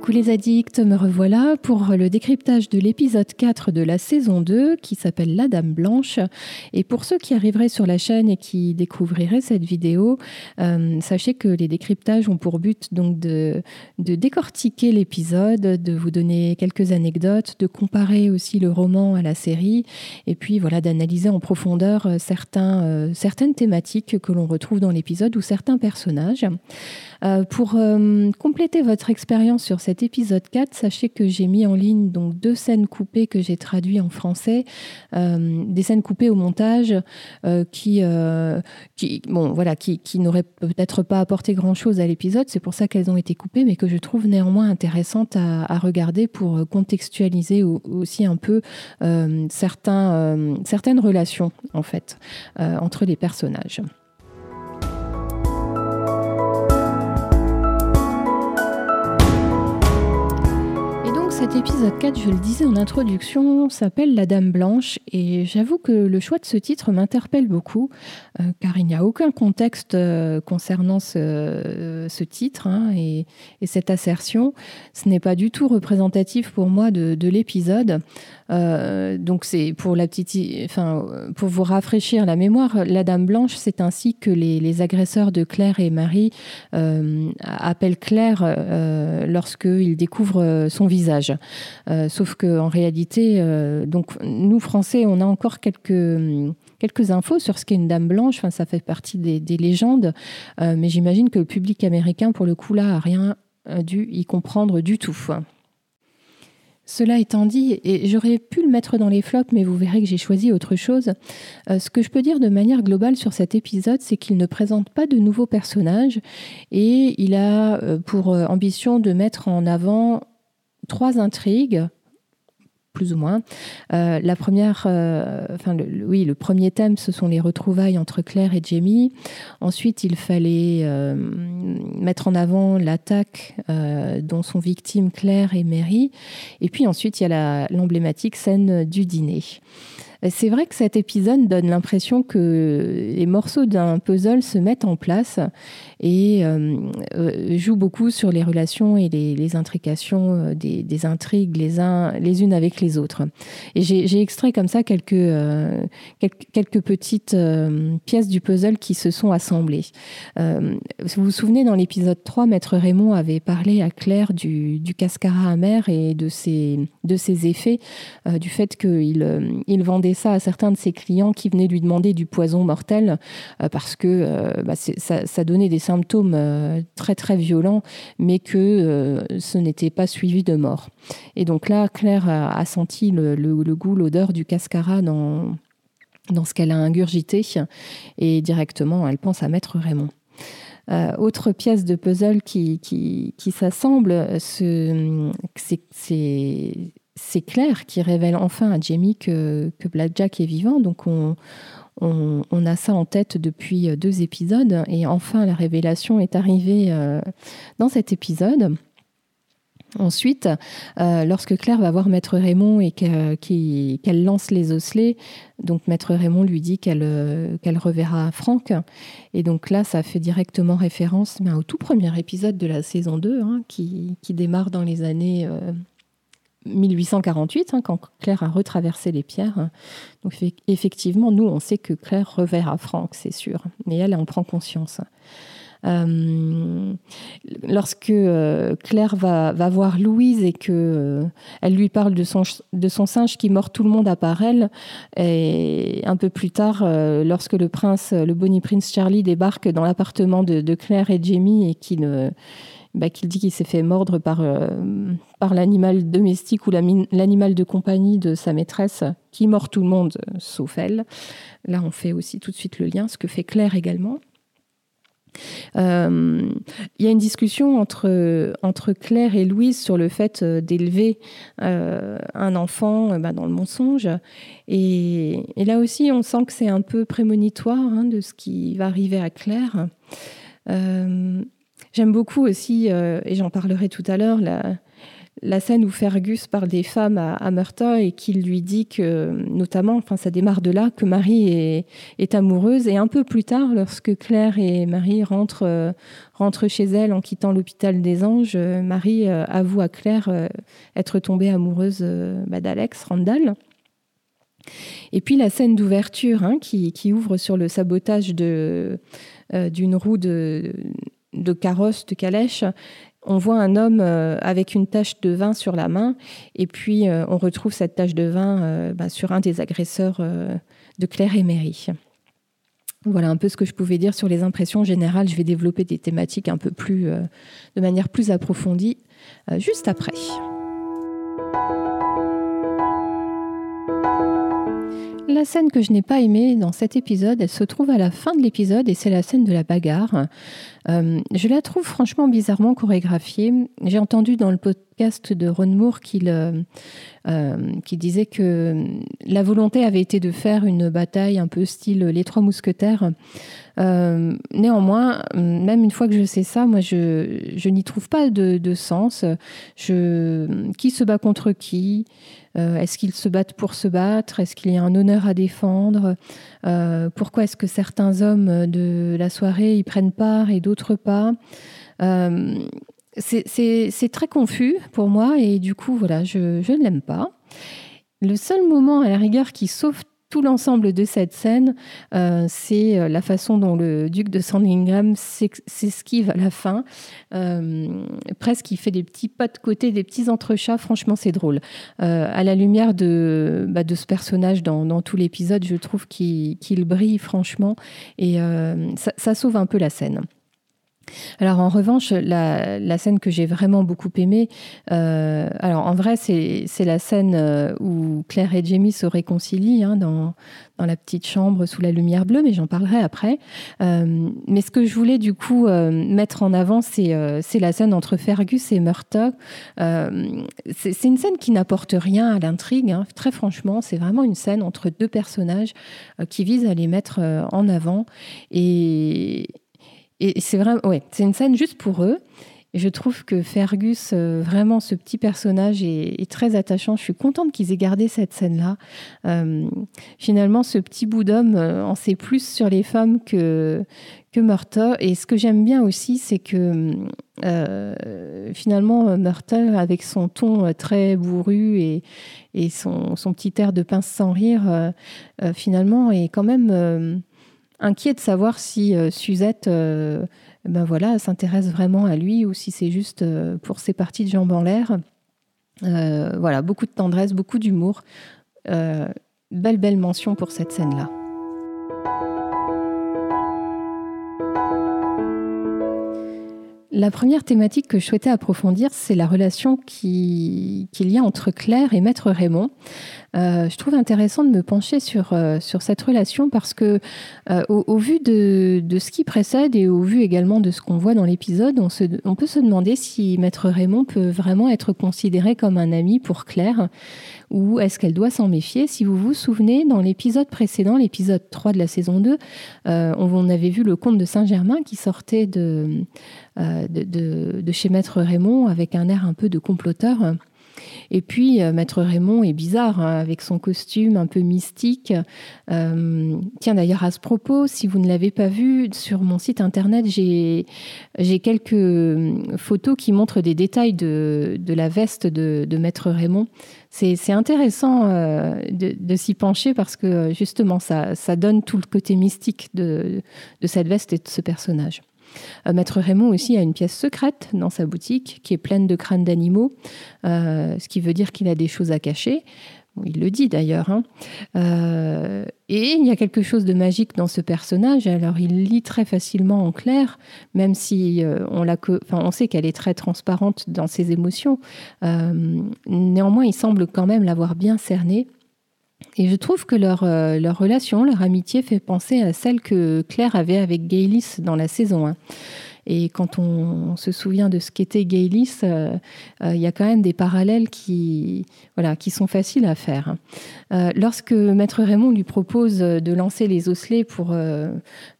Coucou les addicts, me revoilà pour le décryptage de l'épisode 4 de la saison 2 qui s'appelle La Dame Blanche. Et pour ceux qui arriveraient sur la chaîne et qui découvriraient cette vidéo, euh, sachez que les décryptages ont pour but donc de, décortiquer l'épisode, de vous donner quelques anecdotes, de comparer aussi le roman à la série et puis voilà d'analyser en profondeur euh, certains, euh, certaines thématiques que l'on retrouve dans l'épisode ou certains personnages. Pour compléter votre expérience sur cet épisode 4, sachez que j'ai mis en ligne donc deux scènes coupées que j'ai traduites en français, euh, des scènes coupées au montage qui, qui, bon, voilà, qui, n'auraient peut-être pas apporté grand-chose à l'épisode. C'est pour ça qu'elles ont été coupées, mais que je trouve néanmoins intéressantes à, à regarder pour contextualiser aussi un peu certains, certaines relations en fait entre les personnages. Cet épisode 4, je le disais en introduction, s'appelle La Dame Blanche et j'avoue que le choix de ce titre m'interpelle beaucoup euh, car il n'y a aucun contexte euh, concernant ce, ce titre hein, et, et, cette assertion. Ce n'est pas du tout représentatif pour moi de, de l'épisode. Euh, donc c'est pour pour vous rafraîchir la mémoire, la Dame Blanche, c'est ainsi que les, les, agresseurs de Claire et Marie euh, appellent Claire euh, lorsqu'ils découvrent son visage. Euh, sauf que en réalité, euh, donc nous Français, on a encore quelques quelques infos sur ce qu'est une dame blanche. Ça fait partie des, des légendes, euh, mais j'imagine que le public américain, pour le coup, là, a rien dû y comprendre du tout. Cela étant dit, et j'aurais pu le mettre dans les flops, mais vous verrez que j'ai choisi autre chose. Ce que je peux dire de manière globale sur cet épisode, c'est qu'il ne présente pas de nouveaux personnages et il a pour ambition de mettre en avant trois intrigues plus ou moins. Euh, la première, euh, enfin, le, oui, le premier thème, ce sont les retrouvailles entre Claire et Jamie. Ensuite, il fallait euh, mettre en avant l'attaque dont sont victimes Claire et Mary. Et puis ensuite, il y a l'emblématique scène du dîner. C'est vrai que cet épisode donne l'impression que les morceaux d'un puzzle se mettent en place et euh, euh, joue beaucoup sur les relations et les, intrications euh, des, intrigues les, unes avec les autres. Et j'ai extrait comme ça quelques, euh, quelques, petites euh, pièces du puzzle qui se sont assemblées. Euh, vous vous souvenez, dans l'épisode 3, Maître Raymond avait parlé à Claire du, du cascara amer et de ses, de ses effets, du fait qu'il il vendait ça à certains de ses clients qui venaient lui demander du poison mortel euh, parce que euh, bah, ça, donnait des symptômes euh, très très violents, mais que ce n'était pas suivi de mort. Et donc là, Claire a, senti le, goût, l'odeur du cascara dans, dans ce qu'elle a ingurgité et directement, elle pense à Maître Raymond. Autre pièce de puzzle qui, qui, qui s'assemble, c'est c'est Claire qui révèle enfin à Jamie que, que Blackjack est vivant. Donc on, on, a ça en tête depuis deux épisodes. Et enfin, la révélation est arrivée euh, dans cet épisode. Ensuite, euh, lorsque Claire va voir Maître Raymond et qu'elle qu lance les osselets, donc Maître Raymond lui dit qu'elle qu reverra Franck. Et donc là, ça fait directement référence au tout premier épisode de la saison 2, hein, qui, qui, démarre dans les années euh, 1848, hein, quand Claire a retraversé les pierres. Donc effectivement, nous, on sait que Claire reverra Franck, c'est sûr. Mais elle en prend conscience. Euh, lorsque euh, Claire va, voir Louise et que euh, elle lui parle de son, singe qui mord tout le monde à part elle, et un peu plus tard, lorsque le prince, le Bonnie Prince Charlie débarque dans l'appartement de, de Claire et Jamie et qui ne bah, qu'il dit qu'il s'est fait mordre par, euh, par l'animal domestique ou l'animal de compagnie de sa maîtresse qui mord tout le monde sauf elle. Là, on fait aussi tout de suite le lien, ce que fait Claire également. Euh, il y a une discussion entre, entre Claire et Louise sur le fait euh, d'élever euh, un enfant euh, bah, dans le mensonge. Et, là aussi, on sent que c'est un peu prémonitoire hein, de ce qui va arriver à Claire. Euh, J'aime beaucoup aussi, euh, et j'en parlerai tout à l'heure, la scène où Fergus parle des femmes à, à et qu'il lui dit que, notamment, enfin ça démarre de là, que Marie est, amoureuse. Et un peu plus tard, lorsque Claire et Marie rentrent, euh, rentrent chez elle en quittant l'hôpital des Anges, euh, Marie avoue à Claire être tombée amoureuse bah, d'Alex Randall. Et puis la scène d'ouverture hein, qui, qui, ouvre sur le sabotage d'une roue de, de carrosse, de calèche, on voit un homme euh, avec une tache de vin sur la main, et puis euh, on retrouve cette tache de vin euh, bah, sur un des agresseurs de Claire et Mary. Voilà un peu ce que je pouvais dire sur les impressions générales. Je vais développer des thématiques un peu plus, de manière plus approfondie juste après. La scène que je n'ai pas aimée dans cet épisode, elle se trouve à la fin de l'épisode et c'est la scène de la bagarre. Euh, je la trouve franchement bizarrement chorégraphiée. J'ai entendu dans le podcast de Ron Moore qu'il euh, euh, disait que la volonté avait été de faire une bataille un peu style Les Trois Mousquetaires. néanmoins, même une fois que je sais ça, moi, je, n'y trouve pas de, sens. Qui se bat contre qui? Est-ce qu'ils se battent pour se battre? Est-ce qu'il y a un honneur à défendre? Pourquoi est-ce que certains hommes de la soirée y prennent part et d'autres pas? Euh, c'est très confus pour moi et du coup, voilà, je, ne l'aime pas. Le seul moment à la rigueur qui sauve tout l'ensemble de cette scène, euh, c'est euh, la façon dont le duc de Sandringham s'esquive à la fin. presque, il fait des petits pas de côté, des petits entrechats. Franchement, c'est drôle. à la lumière de, bah, de ce personnage dans, tout l'épisode, je trouve qu'il brille franchement et ça sauve un peu la scène. Alors en revanche, la, scène que j'ai vraiment beaucoup aimée, euh, alors en vrai c'est la scène euh, où Claire et Jamie se réconcilient hein, dans, la petite chambre sous la lumière bleue, mais j'en parlerai après. Euh, mais ce que je voulais du coup mettre en avant, c'est la scène entre Fergus et Murtaugh. c'est une scène qui n'apporte rien à l'intrigue, hein. très franchement, c'est vraiment une scène entre deux personnages qui vise à les mettre en avant. Et, et c'est vraiment, ouais, c'est une scène juste pour eux. Et je trouve que Fergus, euh, vraiment, ce petit personnage est, très attachant. Je suis contente qu'ils aient gardé cette scène-là. Euh, finalement, ce petit bout d'homme euh, en sait plus sur les femmes que, que. Et ce que j'aime bien aussi, c'est que finalement, Murta, avec son ton très bourru et, et son, son, petit air de pince sans rire, finalement, est quand même inquiet de savoir si euh, Suzette euh, ben voilà, s'intéresse vraiment à lui ou si c'est juste euh, pour ses parties de jambes en l'air. voilà, beaucoup de tendresse, beaucoup d'humour. belle, belle mention pour cette scène-là. La première thématique que je souhaitais approfondir, c'est la relation qu'il y a entre Claire et Maître Raymond. Euh, je trouve intéressant de me pencher sur, euh, sur cette relation parce que, euh, au, vu de, de, ce qui précède et au vu également de ce qu'on voit dans l'épisode, on, on peut se demander si Maître Raymond peut vraiment être considéré comme un ami pour Claire ou est-ce qu'elle doit s'en méfier Si vous vous souvenez, dans l'épisode précédent, l'épisode 3 de la saison 2, on, avait vu le comte de Saint-Germain qui sortait de, de, de, chez Maître Raymond avec un air un peu de comploteur. Et puis, euh, Maître Raymond est bizarre, hein, avec son costume un peu mystique. Euh, tiens, d'ailleurs, à ce propos, si vous ne l'avez pas vu, sur mon site internet, j'ai quelques euh, photos qui montrent des détails de, la veste de, Maître Raymond. C'est intéressant de, s'y pencher parce que justement, ça, donne tout le côté mystique de cette veste et de ce personnage. Euh, Maître Raymond aussi a une pièce secrète dans sa boutique qui est pleine de crânes d'animaux, euh, ce qui veut dire qu'il a des choses à cacher. il le dit d'ailleurs. Hein. Euh, et il y a quelque chose de magique dans ce personnage. Alors il lit très facilement en clair, même si on, on, sait qu'elle est très transparente dans ses émotions. néanmoins, il semble quand même l'avoir bien cernée et je trouve que leur, euh, leur relation, leur amitié fait penser à celle que Claire avait avec Gaylis dans la saison 1. Et quand on, se souvient de ce qu'était Gaylis, euh, euh, il y a quand même des parallèles qui, voilà, qui sont faciles à faire. lorsque Maître Raymond lui propose de lancer les osselets pour,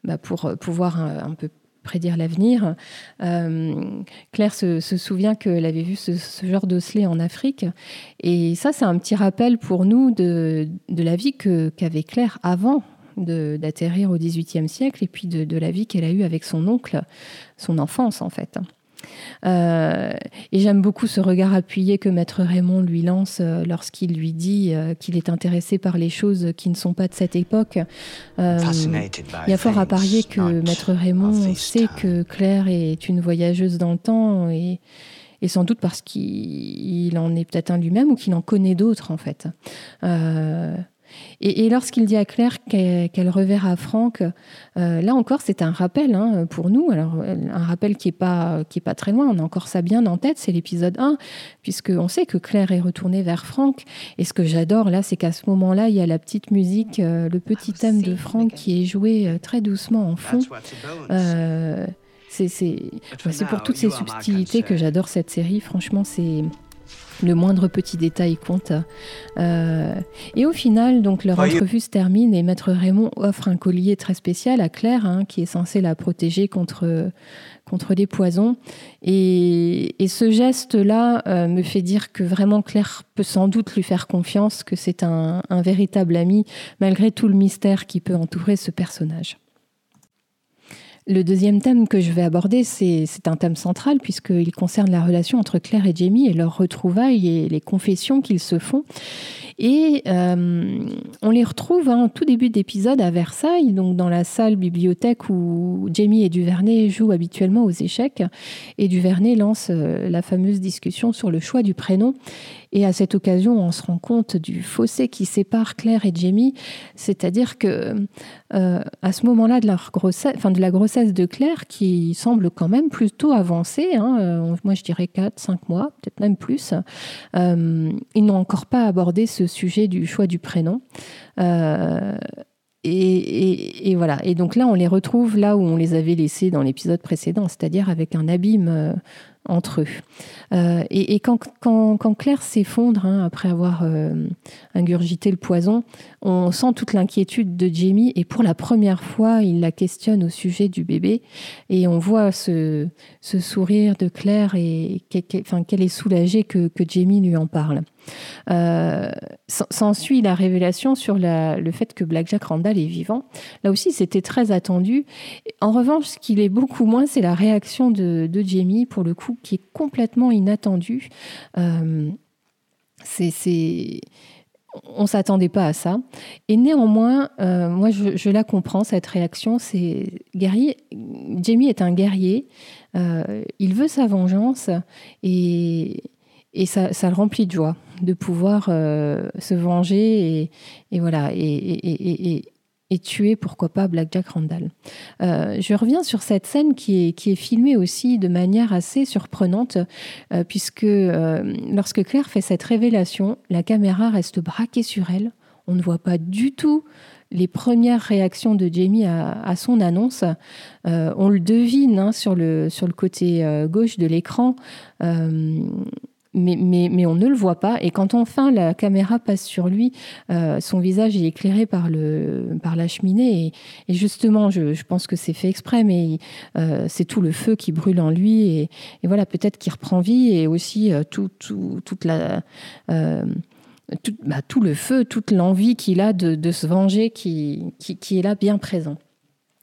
bah, pour pouvoir un, peu prédire l'avenir. Claire se, souvient qu'elle avait vu ce, genre d'osselet en Afrique. Et ça, c'est un petit rappel pour nous de, la vie qu'avait Claire avant d'atterrir au XVIIIe siècle et puis de la vie qu'elle a eue avec son oncle, son enfance en fait. Euh, et j'aime beaucoup ce regard appuyé que Maître Raymond lui lance euh, lorsqu'il lui dit euh, qu'il est intéressé par les choses qui ne sont pas de cette époque. il y a fort à parier que Maître Raymond sait que Claire est une voyageuse dans le temps et, et sans doute parce qu'il en est peut-être un lui-même ou qu'il en connaît d'autres en fait. Et, lorsqu'il dit à Claire qu'elle reverra Franck, euh, là encore, c'est un rappel hein, pour nous. Alors, un rappel qui n'est pas, qui est pas très loin. On a encore ça bien en tête. C'est l'épisode 1, puisqu'on sait que Claire est retournée vers Franck. Et ce que j'adore là, c'est qu'à ce moment-là, il y a la petite musique, euh, le petit thème de Franck qui est joué euh, très doucement en fond. c'est pour toutes ces subtilités que j'adore cette série. Franchement, c'est le moindre petit détail compte. Euh, et au final, donc leur entrevue se termine et Maître Raymond offre un collier très spécial à Claire, hein, qui est censé la protéger contre, contre les poisons. Et, ce geste-là euh, me fait dire que vraiment Claire peut sans doute lui faire confiance, que c'est un véritable ami, malgré tout le mystère qui peut entourer ce personnage. Le deuxième thème que je vais aborder, c'est un thème central puisqu'il concerne la relation entre Claire et Jamie et leurs retrouvailles et les confessions qu'ils se font. Et euh, on les retrouve en tout début d'épisode à Versailles, donc dans la salle bibliothèque où Jamie et Duvernay jouent habituellement aux échecs. Et Duvernay lance euh, la fameuse discussion sur le choix du prénom. Et à cette occasion, on se rend compte du fossé qui sépare Claire et Jamie, c'est-à-dire que euh, à ce moment-là de, de la grossesse de Claire, qui semble quand même plutôt avancée, hein, euh, moi je dirais 4, 5 mois, peut-être même plus, euh, ils n'ont encore pas abordé ce sujet du choix du prénom. Et, voilà. Et donc là, on les retrouve là où on les avait laissés dans l'épisode précédent, c'est-à-dire avec un abîme entre eux. Euh, et, quand, Claire s'effondre, hein, après avoir euh, ingurgité le poison, on sent toute l'inquiétude de Jamie et pour la première fois, il la questionne au sujet du bébé et on voit ce, sourire de Claire et qu'elle est soulagée que, que Jamie lui en parle. Euh, s'ensuit la révélation sur le fait que Black Jack Randall est vivant. Là aussi, c'était très attendu. En revanche, ce qu'il est beaucoup moins, c'est la réaction de, Jamie, pour le coup, qui est complètement inattendue. Euh, c'est on s'attendait pas à ça. Et néanmoins, euh, moi, je, la comprends, cette réaction. C'est guerrier. Jamie est un guerrier. il veut sa vengeance et, et ça, le remplit de joie de pouvoir euh, se venger et, voilà et, tuer pourquoi pas Black Jack Randall. Euh, je reviens sur cette scène qui est, qui est filmée aussi de manière assez surprenante euh, puisque lorsque Claire fait cette révélation, la caméra reste braquée sur elle. On ne voit pas du tout les premières réactions de Jamie à, à son annonce. on le devine hein, sur, le, sur le côté gauche de l'écran mais, mais, mais, on ne le voit pas. Et quand enfin la caméra passe sur lui, euh, son visage est éclairé par, le, par la cheminée. Et, justement, je, je, pense que c'est fait exprès, mais euh, c'est tout le feu qui brûle en lui. Et, et voilà, peut-être qu'il reprend vie et aussi euh, tout, tout, toute la. Euh, tout, bah, tout, le feu, toute l'envie qu'il a de, de, se venger qui, qui, qui est là bien présent.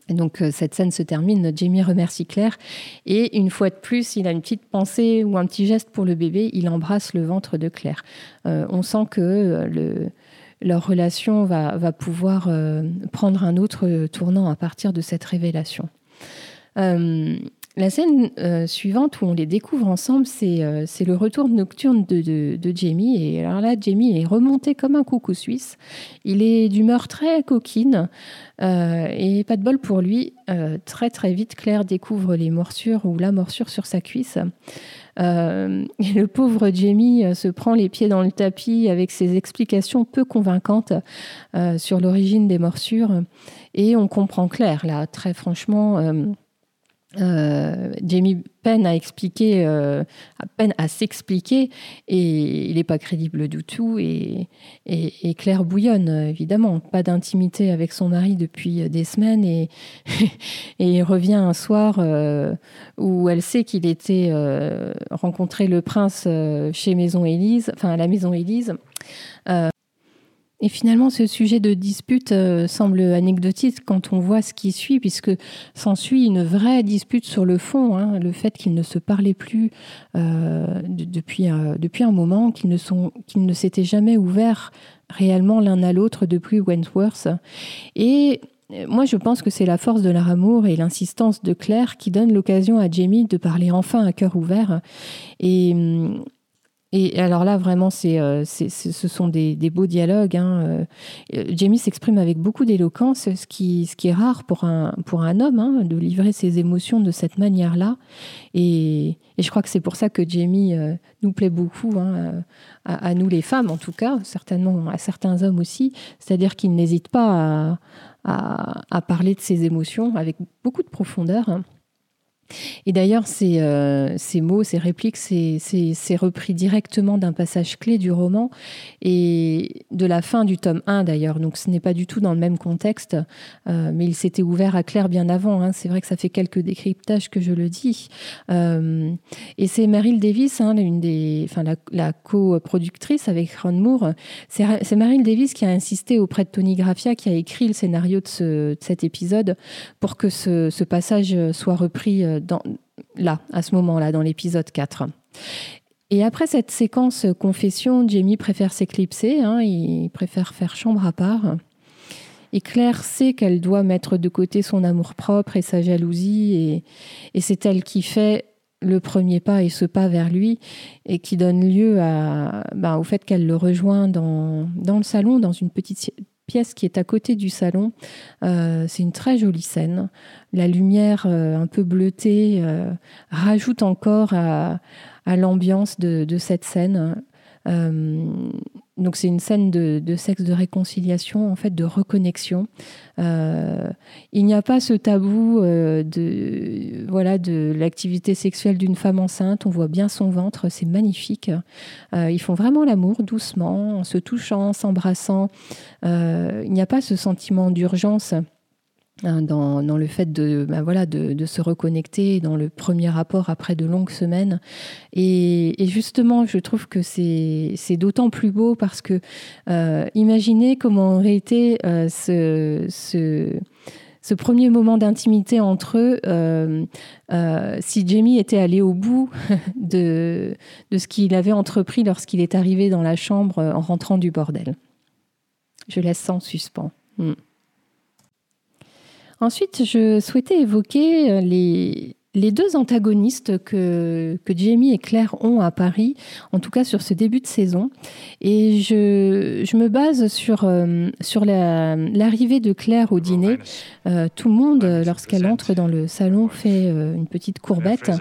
Et donc euh, cette scène se termine, Jamie remercie Claire et une fois de plus, il a une petite pensée ou un petit geste pour le bébé, il embrasse le ventre de Claire. Euh, on sent que euh, le, leur relation va pouvoir prendre un autre tournant à partir de cette révélation. La scène euh, suivante où on les découvre ensemble, c'est euh, le retour nocturne de, Jamie. Et alors là, Jamie est remonté comme un coucou suisse. Il est d'humeur très coquine. Euh, et pas de bol pour lui. très très vite, Claire découvre les morsures ou la morsure sur sa cuisse. et le pauvre Jamie se prend les pieds dans le tapis avec ses explications peu convaincantes sur l'origine des morsures. Et on comprend Claire, là, très franchement Jamie peine à expliquer, euh, peine à s'expliquer, et il n'est pas crédible du tout. Et, Claire bouillonne, évidemment. Pas d'intimité avec son mari depuis des semaines, et, et il revient un soir euh, où elle sait qu'il était rencontré le prince chez Maison Élise, enfin à la Maison Élise. Et finalement, ce sujet de dispute euh, semble anecdotique quand on voit ce qui suit, puisque s'ensuit une vraie dispute sur le fond, hein, le fait qu'ils ne se parlaient plus euh, depuis, euh, depuis un moment, qu'ils ne, qu'ils ne s'étaient jamais ouverts réellement l'un à l'autre depuis Wentworth. Et moi, je pense que c'est la force de leur amour et l'insistance de Claire qui donne l'occasion à Jamie de parler enfin à cœur ouvert. Et, hum, et alors là, vraiment, c'est, euh, ce sont des, beaux dialogues. Hein. Euh, Jamie s'exprime avec beaucoup d'éloquence, ce qui, ce qui est rare pour un, pour un homme, hein, de livrer ses émotions de cette manière-là. Et, je crois que c'est pour ça que Jamie euh, nous plaît beaucoup, hein, à, nous les femmes en tout cas, certainement à certains hommes aussi. C'est-à-dire qu'il n'hésite pas à, à, parler de ses émotions avec beaucoup de profondeur. Et d'ailleurs, ces, euh, ces, mots, ces répliques, c'est repris directement d'un passage clé du roman et de la fin du tome 1 d'ailleurs. Donc ce n'est pas du tout dans le même contexte, euh, mais il s'était ouvert à Claire bien avant. Hein. C'est vrai que ça fait quelques décryptages que je le dis. Euh, et c'est Meryl Davis, hein, une des, enfin, la, la coproductrice avec Ron Moore. C'est Meryl Davis qui a insisté auprès de Tony Graffia, qui a écrit le scénario de, ce, cet épisode, pour que ce passage soit repris là, à ce moment-là, dans l'épisode 4. Et après cette séquence confession, Jamie préfère s'éclipser, hein, il préfère faire chambre à part. Et Claire sait qu'elle doit mettre de côté son amour-propre et sa jalousie, et, c'est elle qui fait le premier pas et ce pas vers lui, et qui donne lieu à, bah, au fait qu'elle le rejoint dans, dans le salon, dans une petite pièce qui est à côté du salon. Euh, c'est une très jolie scène. La lumière euh, un peu bleutée euh, rajoute encore à, l'ambiance de, cette scène. Donc c'est une scène de, sexe de réconciliation, en fait, de reconnexion. il n'y a pas ce tabou de voilà de l'activité sexuelle d'une femme enceinte. On voit bien son ventre, c'est magnifique. ils font vraiment l'amour doucement, en se touchant, s'embrassant. il n'y a pas ce sentiment d'urgence Hein, dans, le fait de, ben voilà, de, se reconnecter dans le premier rapport après de longues semaines. Et, justement, je trouve que c'est d'autant plus beau parce que euh, imaginez comment aurait été euh, ce, ce, premier moment d'intimité entre eux euh, si Jamie était allé au bout de, de ce qu'il avait entrepris lorsqu'il est arrivé dans la chambre en rentrant du bordel. Je laisse en suspens. Hmm. Ensuite, je souhaitais évoquer euh, les, les deux antagonistes que, que, Jamie et Claire ont à Paris, en tout cas sur ce début de saison. Et je, je me base sur, euh, sur l'arrivée de Claire au dîner. Euh, tout le monde, lorsqu'elle entre dans le salon, fait une petite courbette,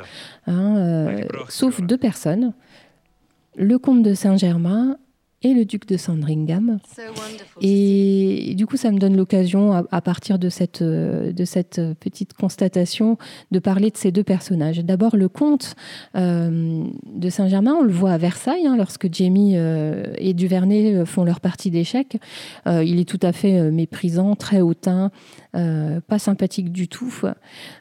hein, sauf deux personnes. Le comte de Saint-Germain et le duc de Sandringham. Et du coup, ça me donne l'occasion, à, partir de cette, euh, de cette petite constatation, de parler de ces deux personnages. D'abord, le comte euh, de Saint-Germain, on le voit à Versailles, hein, lorsque Jamie euh, et Duvernay font leur partie d'échecs. il est tout à fait méprisant, très hautain, pas sympathique du tout.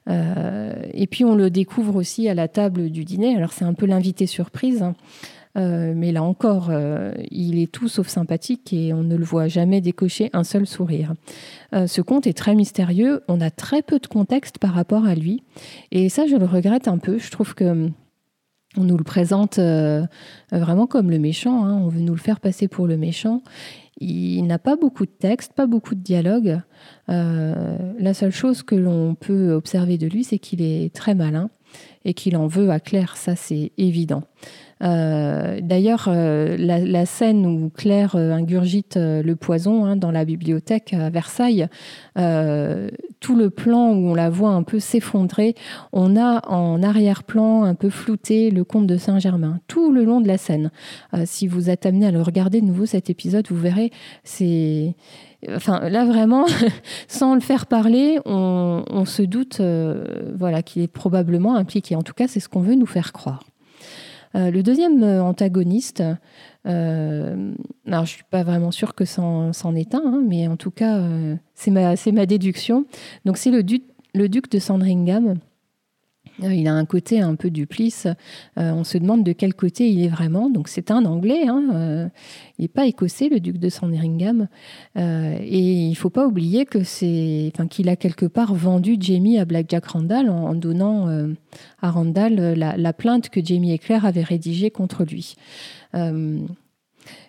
et puis, on le découvre aussi à la table du dîner. Alors, c'est un peu l'invité surprise. Hein. Euh, mais là encore, euh, il est tout sauf sympathique et on ne le voit jamais décocher un seul sourire. Euh, ce conte est très mystérieux, on a très peu de contexte par rapport à lui, et ça je le regrette un peu. Je trouve que on nous le présente vraiment comme le méchant, hein. on veut nous le faire passer pour le méchant. Il n'a pas beaucoup de texte, pas beaucoup de dialogue. la seule chose que l'on peut observer de lui, c'est qu'il est très malin et qu'il en veut à Claire, ça c'est évident. Euh, d'ailleurs, euh, la, scène où Claire euh, ingurgite le poison hein, dans la bibliothèque à Versailles, tout le plan où on la voit un peu s'effondrer, on a en arrière-plan un peu flouté le comte de Saint-Germain, tout le long de la scène. si vous êtes amené à le regarder de nouveau cet épisode, vous verrez, c'est enfin, là vraiment, sans le faire parler, on, se doute voilà, qu'il est probablement impliqué. En tout cas, c'est ce qu'on veut nous faire croire. Le deuxième antagoniste, alors je ne suis pas vraiment sûre que c'en est un, hein, mais en tout cas, c'est ma, déduction. Donc c'est le, duc de Sandringham. Euh, il a un côté un peu duplice. Euh, on se demande de quel côté il est vraiment. Donc c'est un Anglais. Hein, euh, il n'est pas écossais, le duc de Sandringham. et il faut pas oublier que c'est, enfin, qu'il a quelque part vendu Jamie à Black Jack Randall en, donnant à Randall la, la, plainte que Jamie et Claire avaient rédigée contre lui.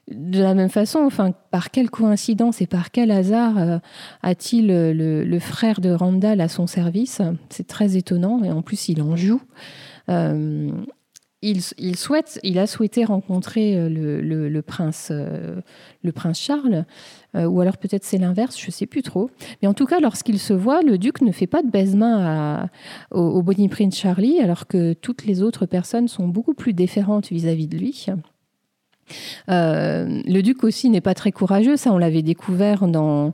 De la même façon, enfin, par quelle coïncidence et par quel hasard euh, a-t-il le, frère de Randall à son service? C'est très étonnant et en plus il en joue. Euh, il, souhaite, il a souhaité rencontrer euh, le, prince, le prince Charles, ou alors peut-être c'est l'inverse, je ne sais plus trop. Mais en tout cas, lorsqu'il se voit, le duc ne fait pas de baise-main au, au Bonnie Prince Charlie, alors que toutes les autres personnes sont beaucoup plus déférentes vis à -vis de lui. Euh, le duc aussi n'est pas très courageux, ça on l'avait découvert dans,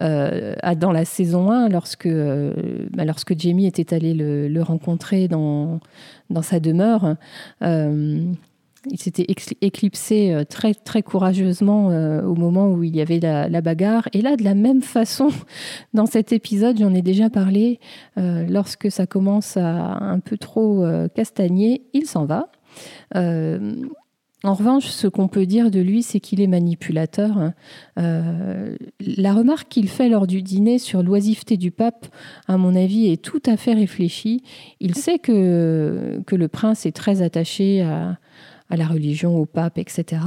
euh, la saison 1 lorsque, euh, bah, lorsque Jamie était allé le, rencontrer dans, dans sa demeure. il s'était éclipsé très, très courageusement au moment où il y avait la, la, bagarre. Et là, de la même façon, dans cet épisode, j'en ai déjà parlé, lorsque ça commence à un peu trop castagner, il s'en va. En revanche, ce qu'on peut dire de lui, c'est qu'il est manipulateur. Euh, la remarque qu'il fait lors du dîner sur l'oisiveté du pape, à mon avis, est tout à fait réfléchie. Il sait que, que le prince est très attaché à, à la religion, au pape, etc.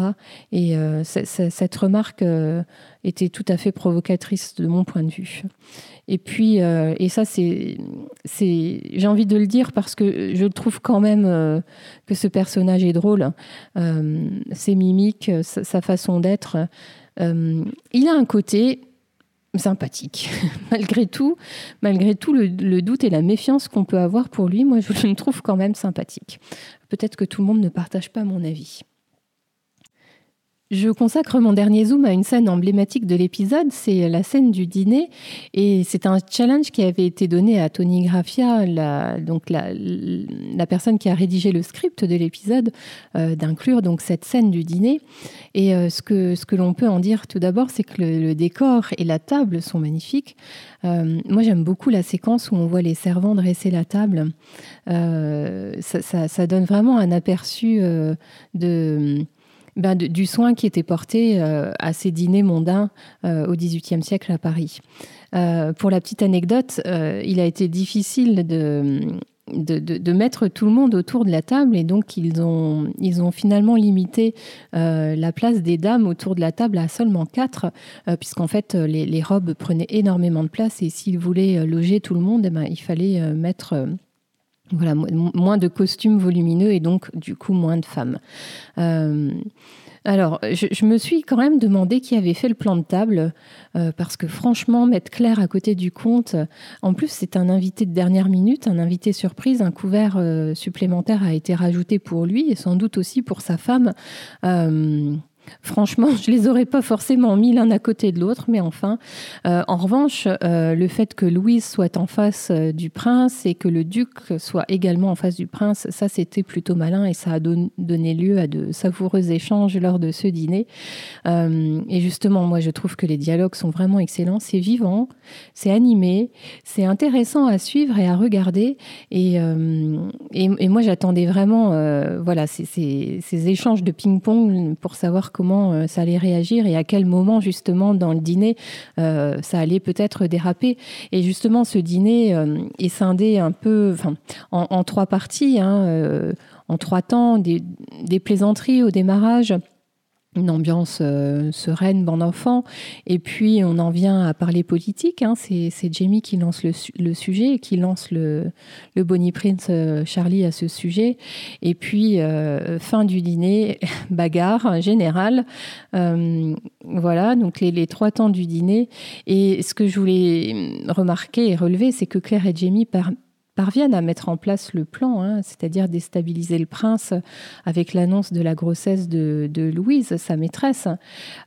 Et euh, cette remarque euh, était tout à fait provocatrice de mon point de vue. Et puis, euh, et ça, c'est, j'ai envie de le dire parce que je trouve quand même que ce personnage est drôle. ses mimiques, sa, façon d'être. il a un côté sympathique. malgré tout, malgré tout le, doute et la méfiance qu'on peut avoir pour lui, moi je le trouve quand même sympathique. Peut-être que tout le monde ne partage pas mon avis. Je consacre mon dernier zoom à une scène emblématique de l'épisode, c'est la scène du dîner. Et c'est un challenge qui avait été donné à Tony Graffia, la, donc la, personne qui a rédigé le script de l'épisode, euh, d'inclure donc cette scène du dîner. Et euh, ce que, ce que l'on peut en dire tout d'abord, c'est que le, décor et la table sont magnifiques. Euh, moi, j'aime beaucoup la séquence où on voit les servants dresser la table. Ça, ça, donne vraiment un aperçu de ben, du soin qui était porté euh, à ces dîners mondains euh, au XVIIIe siècle à Paris. Euh, pour la petite anecdote, il a été difficile de, mettre tout le monde autour de la table et donc ils ont, ils ont finalement limité la place des dames autour de la table à seulement quatre, puisqu'en fait les, robes prenaient énormément de place et s'ils voulaient loger tout le monde, eh ben, il fallait mettre voilà, moins de costumes volumineux et donc du coup moins de femmes. Euh, alors, je, me suis quand même demandé qui avait fait le plan de table, euh, parce que franchement, mettre Claire à côté du compte, en plus c'est un invité de dernière minute, un invité surprise, un couvert euh, supplémentaire a été rajouté pour lui et sans doute aussi pour sa femme. Franchement, je les aurais pas forcément mis l'un à côté de l'autre, mais enfin. Euh, en revanche, euh, le fait que Louise soit en face euh, du prince et que le duc soit également en face du prince, ça c'était plutôt malin et ça a donné lieu à de savoureux échanges lors de ce dîner. et justement, moi je trouve que les dialogues sont vraiment excellents, c'est vivant, c'est animé, c'est intéressant à suivre et à regarder. Et, et, moi j'attendais vraiment, voilà, ces, ces échanges de ping-pong pour savoir comment euh, ça allait réagir et à quel moment justement dans le dîner euh, ça allait peut-être déraper. Et justement, ce dîner euh, est scindé un peu en, en trois parties, hein, en trois temps, des, des plaisanteries au démarrage une ambiance euh, sereine, bon enfant. Et puis, on en vient à parler politique. Hein. C'est, Jamie qui lance le, sujet, qui lance le, le Bonnie Prince euh, Charlie à ce sujet. Et puis, euh, fin du dîner, bagarre générale. voilà, donc les, les, trois temps du dîner. Et ce que je voulais remarquer et relever, c'est que Claire et Jamie parviennent à mettre en place le plan, hein, c'est-à-dire déstabiliser le prince avec l'annonce de la grossesse de, Louise, sa maîtresse.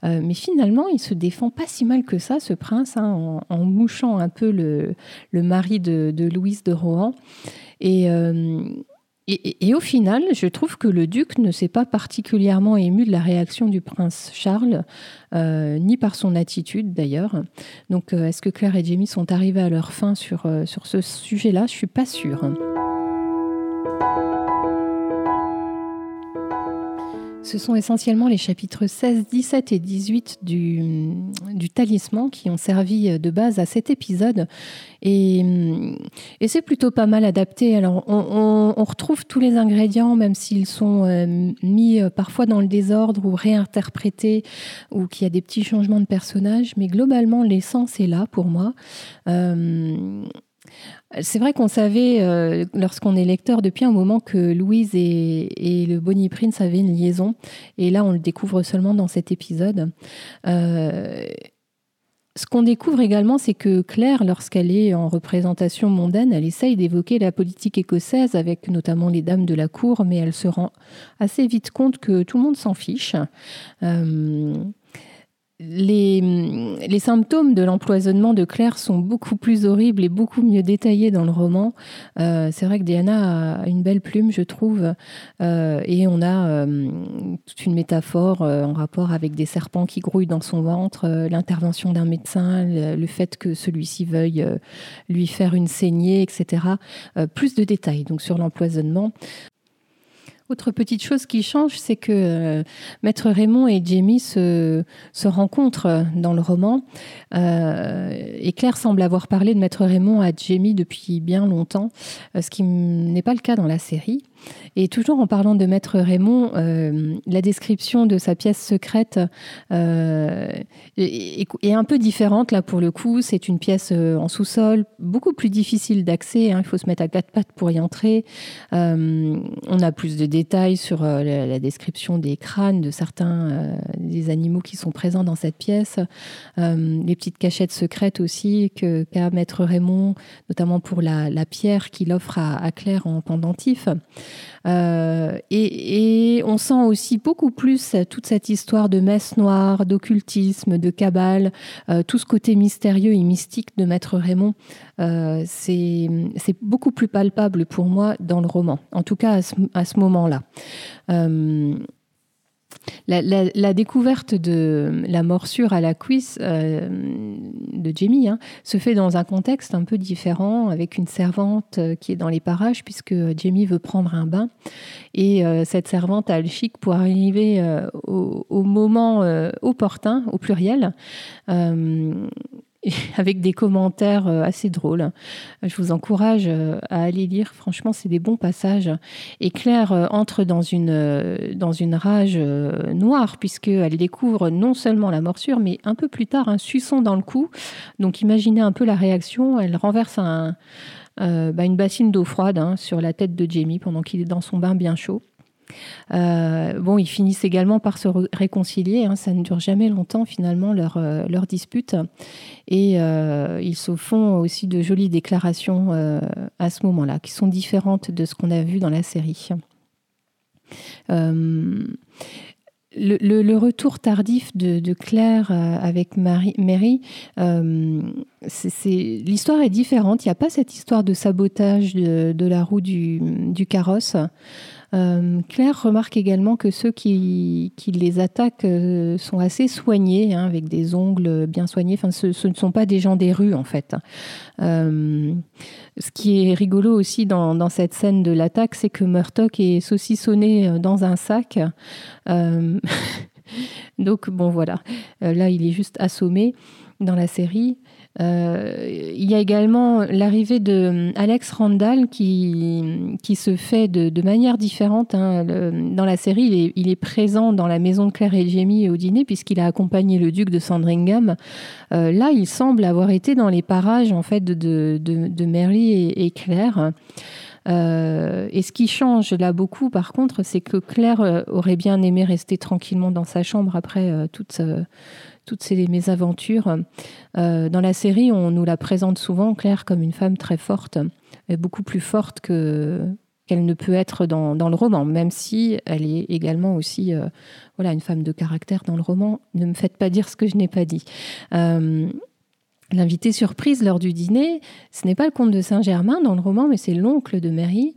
Euh, mais finalement, il se défend pas si mal que ça, ce prince, hein, en, mouchant un peu le, mari de, Louise de Rohan. Et, euh, et, au final, je trouve que le duc ne s'est pas particulièrement ému de la réaction du prince Charles, euh, ni par son attitude d'ailleurs. Donc, euh, est-ce que Claire et Jamie sont arrivés à leur fin sur, euh, sur ce sujet-là? Je suis pas sûre. Ce sont essentiellement les chapitres 16, 17 et 18 du, du Talisman qui ont servi de base à cet épisode. Et, et c'est plutôt pas mal adapté. Alors, on, retrouve tous les ingrédients, même s'ils sont euh, mis euh, parfois dans le désordre ou réinterprétés, ou qu'il y a des petits changements de personnages. Mais globalement, l'essence est là pour moi. Euh, c'est vrai qu'on savait, euh, lorsqu'on est lecteur, depuis un moment que Louise et, le Bonnie Prince avaient une liaison. Et là, on le découvre seulement dans cet épisode. Euh, ce qu'on découvre également, c'est que Claire, lorsqu'elle est en représentation mondaine, elle essaye d'évoquer la politique écossaise avec notamment les dames de la cour, mais elle se rend assez vite compte que tout le monde s'en fiche. Euh, les, les, symptômes de l'empoisonnement de Claire sont beaucoup plus horribles et beaucoup mieux détaillés dans le roman. Euh, c'est vrai que Diana a une belle plume, je trouve, euh, et on a euh, toute une métaphore en rapport avec des serpents qui grouillent dans son ventre, l'intervention d'un médecin, le, fait que celui-ci veuille lui faire une saignée, etc. plus de détails donc sur l'empoisonnement. Autre petite chose qui change, c'est que euh, Maître Raymond et Jamie se, rencontrent dans le roman. Euh, et Claire semble avoir parlé de Maître Raymond à Jamie depuis bien longtemps, euh, ce qui n'est pas le cas dans la série. Et toujours en parlant de Maître Raymond, la description de sa pièce secrète est, un peu différente là pour le coup. C'est une pièce en sous-sol, beaucoup plus difficile d'accès. Hein. il faut se mettre à quatre pattes pour y entrer. on a plus de détails sur la, description des crânes de certains des animaux qui sont présents dans cette pièce. les petites cachettes secrètes aussi qu'a Maître Raymond, notamment pour la, pierre qu'il offre à, Claire en pendentif. Euh, et, on sent aussi beaucoup plus toute cette histoire de messe noire, d'occultisme, de cabale, euh, tout ce côté mystérieux et mystique de Maître Raymond. Euh, c'est beaucoup plus palpable pour moi dans le roman, en tout cas à ce, moment-là. La, découverte de la morsure à la cuisse euh, de Jamie hein, se fait dans un contexte un peu différent, avec une servante euh, qui est dans les parages, puisque Jamie veut prendre un bain. Et euh, cette servante a le chic pour arriver au, au, moment opportun, au pluriel avec des commentaires euh, assez drôles. Je vous encourage euh, à aller lire. Franchement, c'est des bons passages. Et Claire euh, entre dans une, rage noire, puisqu'elle découvre non seulement la morsure, mais un peu plus tard un suçon dans le cou. Donc imaginez un peu la réaction. Elle renverse bah, une bassine d'eau froide hein, sur la tête de Jamie pendant qu'il est dans son bain bien chaud. Euh, bon, ils finissent également par se réconcilier. Hein. ça ne dure jamais longtemps finalement leur, euh, leur dispute. Et euh, ils se font aussi de jolies déclarations à ce moment-là, qui sont différentes de ce qu'on a vu dans la série. Le, retour tardif de, Claire avec Marie, Mary, l'histoire est différente. Il n'y a pas cette histoire de sabotage de, la roue du, du carrosse. Euh, Claire remarque également que ceux qui, les attaquent euh, sont assez soignés, hein, avec des ongles bien soignés. Enfin, ce, ne sont pas des gens des rues, en fait. Euh, ce qui est rigolo aussi dans, cette scène de l'attaque, c'est que Murtock est saucissonné dans un sac. Donc, bon, voilà. là, il est juste assommé dans la série. Euh, il y a également l'arrivée de euh, Alex Randall qui, qui se fait de, manière différente. Hein. dans la série, il est, présent dans la maison de Claire et Jamie au dîner puisqu'il a accompagné le duc de Sandringham. Euh, là, il semble avoir été dans les parages en fait de, de, Mary et, Claire. et ce qui change là beaucoup, par contre, c'est que Claire aurait bien aimé rester tranquillement dans sa chambre après toute, toutes ces mésaventures. Euh, dans la série, on nous la présente souvent, Claire, comme une femme très forte. est beaucoup plus forte que qu'elle ne peut être dans, le roman, même si elle est également aussi voilà, une femme de caractère dans le roman. Ne me faites pas dire ce que je n'ai pas dit. L'invité surprise lors du dîner, ce n'est pas le comte de Saint-Germain dans le roman, mais c'est l'oncle de Mary.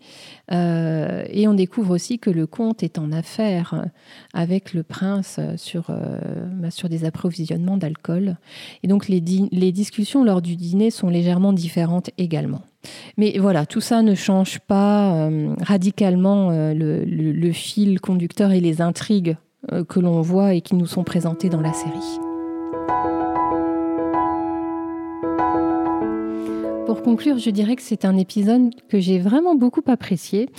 Euh, et on découvre aussi que le comte est en affaire avec le prince sur, euh, bah, sur des approvisionnements d'alcool. Et donc les, les discussions lors du dîner sont légèrement différentes également. Mais voilà, tout ça ne change pas euh, radicalement le, le, fil conducteur et les intrigues que l'on voit et qui nous sont présentées dans la série. Pour conclure, je dirais que c'est un épisode que j'ai vraiment beaucoup apprécié.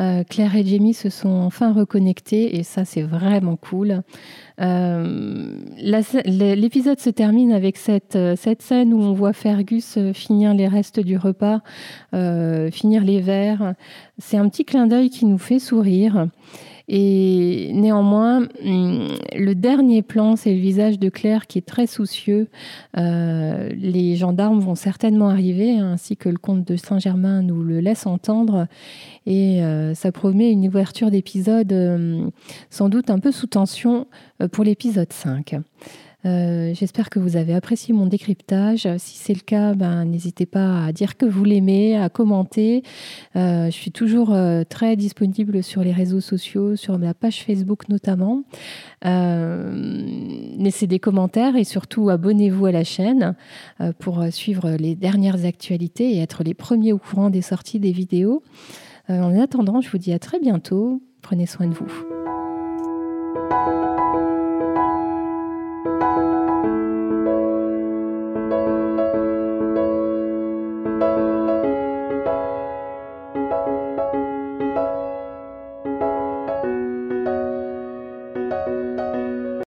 Euh, Claire et Jamie se sont enfin reconnectés et ça, c'est vraiment cool. Euh, l'épisode se termine avec cette, euh, cette, scène où on voit Fergus finir les restes du repas, finir les verres. C'est un petit clin d'œil qui nous fait sourire. Et néanmoins, hum, le dernier plan, c'est le visage de Claire qui est très soucieux. Euh, les gendarmes vont certainement arriver, ainsi que le comte de Saint-Germain nous le laisse entendre. Et euh, ça promet une ouverture d'épisode hum, sans doute un peu sous tension euh, pour l'épisode 5. Euh, j'espère que vous avez apprécié mon décryptage. Si c'est le cas, ben, n'hésitez pas à dire que vous l'aimez, à commenter. Euh, je suis toujours euh, très disponible sur les réseaux sociaux, sur ma page Facebook notamment. laissez des commentaires et surtout abonnez-vous à la chaîne pour suivre les dernières actualités et être les premiers au courant des sorties des vidéos. en attendant, je vous dis à très bientôt. Prenez soin de vous.